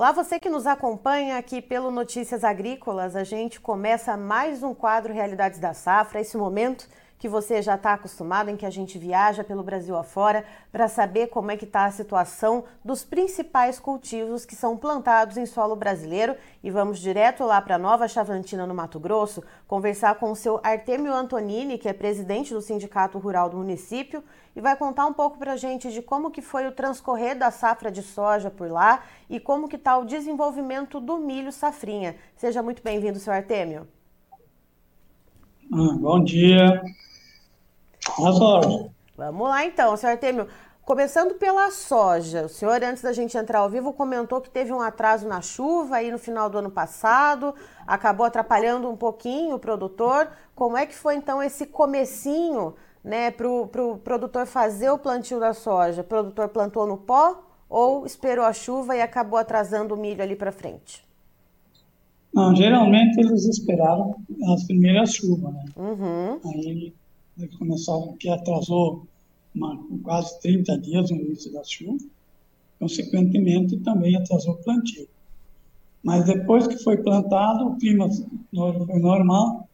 Olá, você que nos acompanha aqui pelo Notícias Agrícolas. A gente começa mais um quadro Realidades da Safra, esse momento que você já está acostumado, em que a gente viaja pelo Brasil afora para saber como é que está a situação dos principais cultivos que são plantados em solo brasileiro. E vamos direto lá para Nova Chavantina, no Mato Grosso, conversar com o seu Artemio Antonini, que é presidente do Sindicato Rural do município, e vai contar um pouco para a gente de como que foi o transcorrer da safra de soja por lá e como que está o desenvolvimento do milho safrinha. Seja muito bem-vindo, seu Artemio. Ah, bom dia. Vamos lá então, senhor Artemio. Começando pela soja, o senhor, antes da gente entrar ao vivo, comentou que teve um atraso na chuva aí no final do ano passado, acabou atrapalhando um pouquinho o produtor. Como é que foi então esse comecinho né, para o pro produtor fazer o plantio da soja? O produtor plantou no pó ou esperou a chuva e acabou atrasando o milho ali para frente? Não, geralmente eles esperaram as primeiras chuvas, né? Uhum. Aí começou, que atrasou uma, quase 30 dias o início da chuva, consequentemente também atrasou o plantio. Mas depois que foi plantado, o clima foi normal.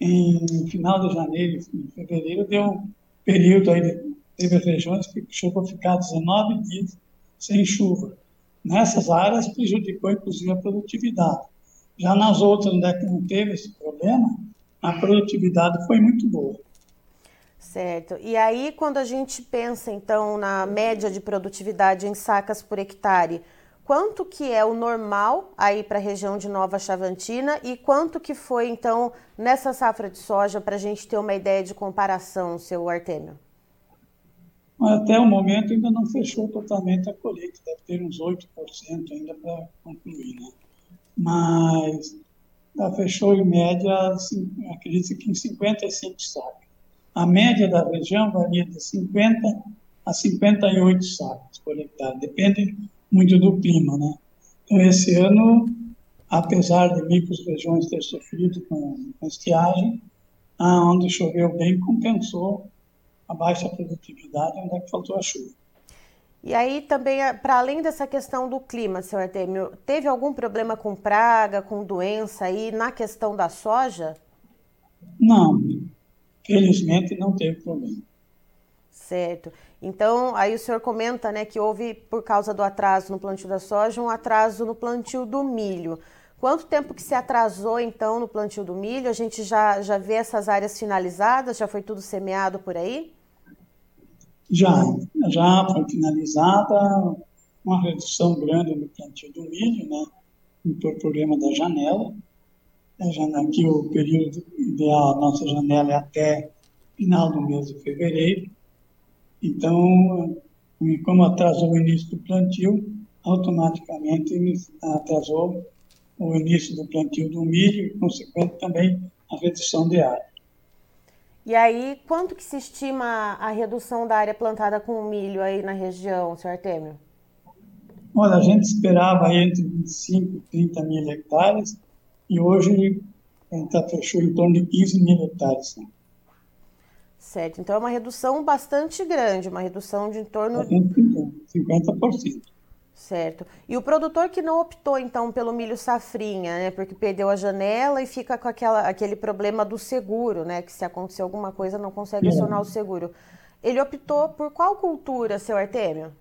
Em final de janeiro e fevereiro, deu um período aí, teve regiões que chegou a ficar 19 dias sem chuva. Nessas áreas prejudicou inclusive a produtividade. Já nas outras onde é que não teve esse problema, a produtividade foi muito boa. Certo. E aí, quando a gente pensa, então, na média de produtividade em sacas por hectare, quanto que é o normal aí para a região de Nova Chavantina e quanto que foi, então, nessa safra de soja, para a gente ter uma ideia de comparação, seu Artêmio? Até o momento ainda não fechou totalmente a colheita, deve ter uns 8% ainda para concluir, né? Mas já fechou em média, acredito que em 55 sacas. A média da região varia de 50 a 58 sacos por hectare, depende muito do clima, né? Então, esse ano, apesar de micros regiões ter sofrido com, com estiagem, onde choveu bem compensou a baixa produtividade, onde é que faltou a chuva. E aí também, para além dessa questão do clima, seu Artemio, teve algum problema com praga, com doença aí na questão da soja? Não, Felizmente não teve problema. Certo. Então, aí o senhor comenta né, que houve, por causa do atraso no plantio da soja, um atraso no plantio do milho. Quanto tempo que se atrasou, então, no plantio do milho? A gente já, já vê essas áreas finalizadas? Já foi tudo semeado por aí? Já, já foi finalizada uma redução grande no plantio do milho, né? Por problema da janela. Aqui o período ideal, a nossa janela é até final do mês de fevereiro. Então, como atrasou o início do plantio, automaticamente atrasou o início do plantio do milho e, consequente, também a redução de área. E aí, quanto que se estima a redução da área plantada com milho aí na região, senhor Artemio? Olha, a gente esperava entre 25 e 30 mil hectares, e hoje a gente tá, fechou em torno de 15 mil hectares. Né? Certo, então é uma redução bastante grande, uma redução de em torno de 50%. Certo. E o produtor que não optou então pelo milho safrinha, né, porque perdeu a janela e fica com aquela, aquele problema do seguro, né, que se acontecer alguma coisa não consegue é. acionar o seguro. Ele optou por qual cultura, seu Artêmio?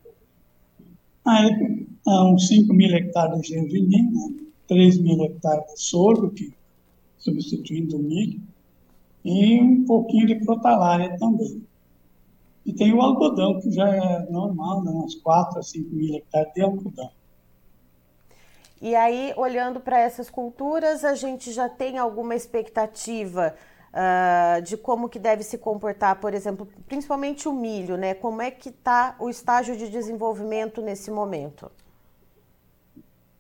Ah, ele, uns 5 mil hectares de gergelim, né? 3 mil hectares de sorgo, que, substituindo o milho, e um pouquinho de crotalária também. E tem o algodão, que já é normal, né? uns 4 a 5 mil hectares de algodão. E aí, olhando para essas culturas, a gente já tem alguma expectativa uh, de como que deve se comportar, por exemplo, principalmente o milho, né? Como é que está o estágio de desenvolvimento nesse momento?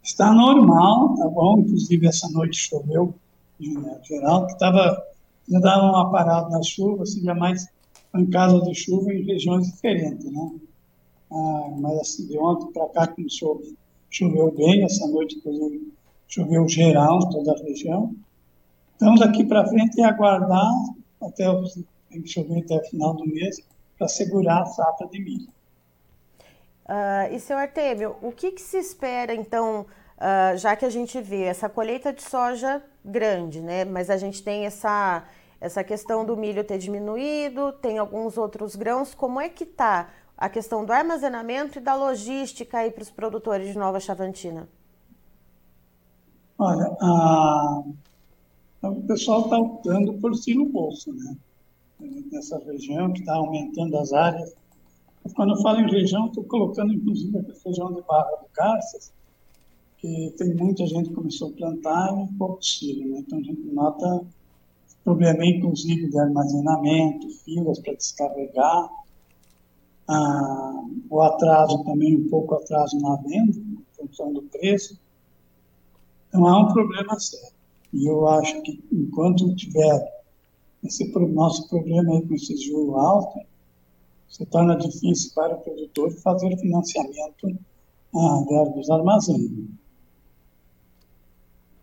Está normal, tá bom? Inclusive essa noite choveu em geral, que estava já dava uma parada na chuva, seria mais casa de chuva em regiões diferentes, né? Ah, mas assim, de ontem para cá começou, choveu bem, essa noite inclusive choveu geral em toda a região. Então daqui para frente é aguardar até o, tem que chover até o final do mês para segurar a safra de milho. Uh, e, seu Artemio, o que, que, se espera, então, uh, já que a gente vê essa colheita de soja grande, né? Mas a gente tem essa, essa questão do milho ter diminuído, tem alguns outros grãos. Como é que está a questão do armazenamento e da logística aí para os produtores de Nova Chavantina? Olha, a, o pessoal está optando por silo bolsa, né? Nessa região que está aumentando as áreas. Quando eu falo em região, estou colocando inclusive a região de Barra do Garças, que tem muita gente que começou a plantar e pouco silo, né? Então a gente nota problema inclusive de armazenamento, filas para descarregar, ah, o atraso também, um pouco atraso na venda, em função do preço. Então há um problema sério. E eu acho que enquanto tiver esse nosso problema aí com esse juro alto, se torna difícil para o produtor fazer financiamento ah, dos armazéns.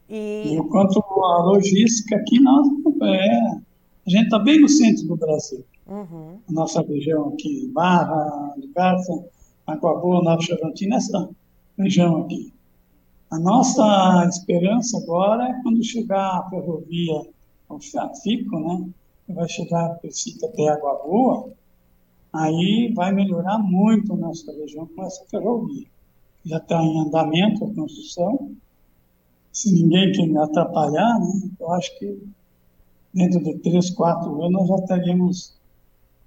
E... Enquanto a logística aqui, nós, é, a gente está bem no centro do Brasil. Uhum. A nossa região aqui, Barra, Garça, Água Boa, Nova Chavantina, essa região aqui. A nossa esperança agora é quando chegar a ferrovia, o FICO, né, vai chegar a Precita até Água Boa, aí vai melhorar muito a nossa região com essa ferrovia. Já está em andamento a construção, se ninguém quer atrapalhar, né, eu acho que dentro de três, quatro anos já teríamos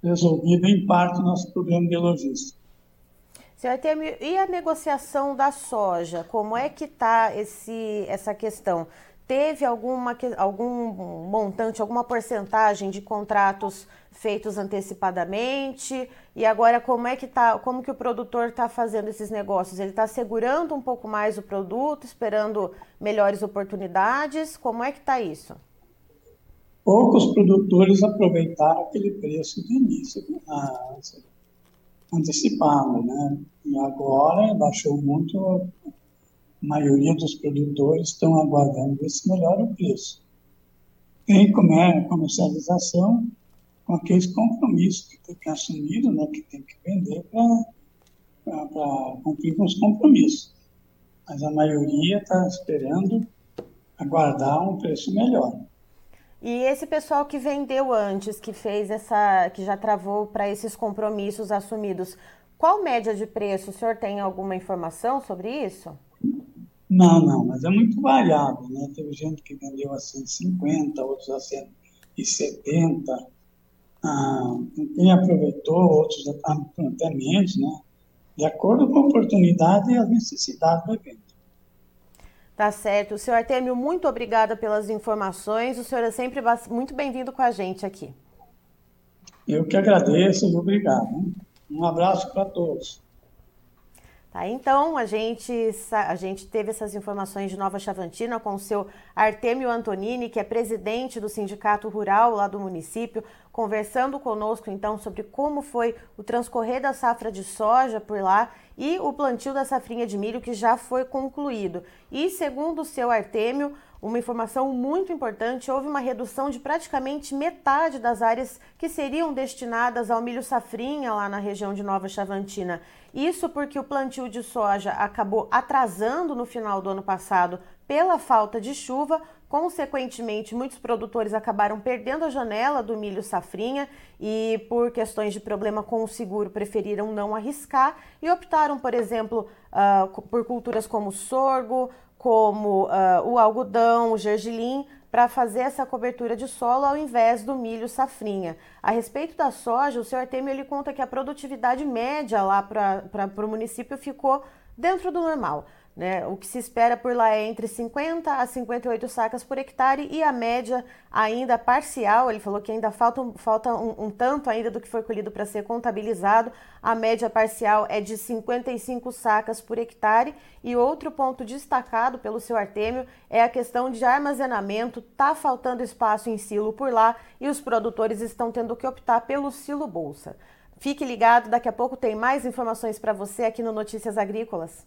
resolvido em parte o nosso problema de logística. Senhor Artemio, e a negociação da soja? Como é que está essa questão? Teve alguma, algum montante, alguma porcentagem de contratos feitos antecipadamente? E agora como é que tá, como que o produtor está fazendo esses negócios? Ele está segurando um pouco mais o produto, esperando melhores oportunidades? Como é que está isso? Poucos produtores aproveitaram aquele preço de início, ah, antecipado, né? E agora baixou muito, maioria dos produtores estão aguardando esse melhor o preço. Tem comercialização com aqueles compromissos que tem que assumir, né, que tem que vender para cumprir com os compromissos. Mas a maioria está esperando aguardar um preço melhor. E esse pessoal que vendeu antes, que fez essa, que já travou para esses compromissos assumidos, qual média de preço? O senhor tem alguma informação sobre isso? Não, não, mas é muito variável, né? Teve gente que vendeu a 150, outros a 170. Ah, quem aproveitou, outros até menos, né? De acordo com a oportunidade e as necessidades do evento. Tá certo. Senhor Artemio, muito obrigada pelas informações. O senhor é sempre muito bem-vindo com a gente aqui. Eu que agradeço e obrigado. Um abraço para todos. Tá, então, a gente, a gente teve essas informações de Nova Chavantina com o seu Artemio Antonini, que é presidente do Sindicato Rural lá do município, conversando conosco então sobre como foi o transcorrer da safra de soja por lá e o plantio da safrinha de milho que já foi concluído. E segundo o seu Artemio, uma informação muito importante: houve uma redução de praticamente metade das áreas que seriam destinadas ao milho safrinha lá na região de Nova Chavantina. Isso porque o plantio de soja acabou atrasando no final do ano passado pela falta de chuva. Consequentemente, muitos produtores acabaram perdendo a janela do milho safrinha e, por questões de problema com o seguro, preferiram não arriscar e optaram, por exemplo, uh, por culturas como sorgo, como uh, o algodão, o gergelim, para fazer essa cobertura de solo ao invés do milho safrinha. A respeito da soja, o senhor Artemio ele conta que a produtividade média lá para o município ficou dentro do normal. Né? O que se espera por lá é entre 50 a 58 sacas por hectare e a média ainda parcial, ele falou que ainda falta, falta um, um tanto ainda do que foi colhido para ser contabilizado, a média parcial é de 55 sacas por hectare e outro ponto destacado pelo seu Artêmio é a questão de armazenamento, tá faltando espaço em silo por lá e os produtores estão tendo que optar pelo silo bolsa. Fique ligado, daqui a pouco tem mais informações para você aqui no Notícias Agrícolas.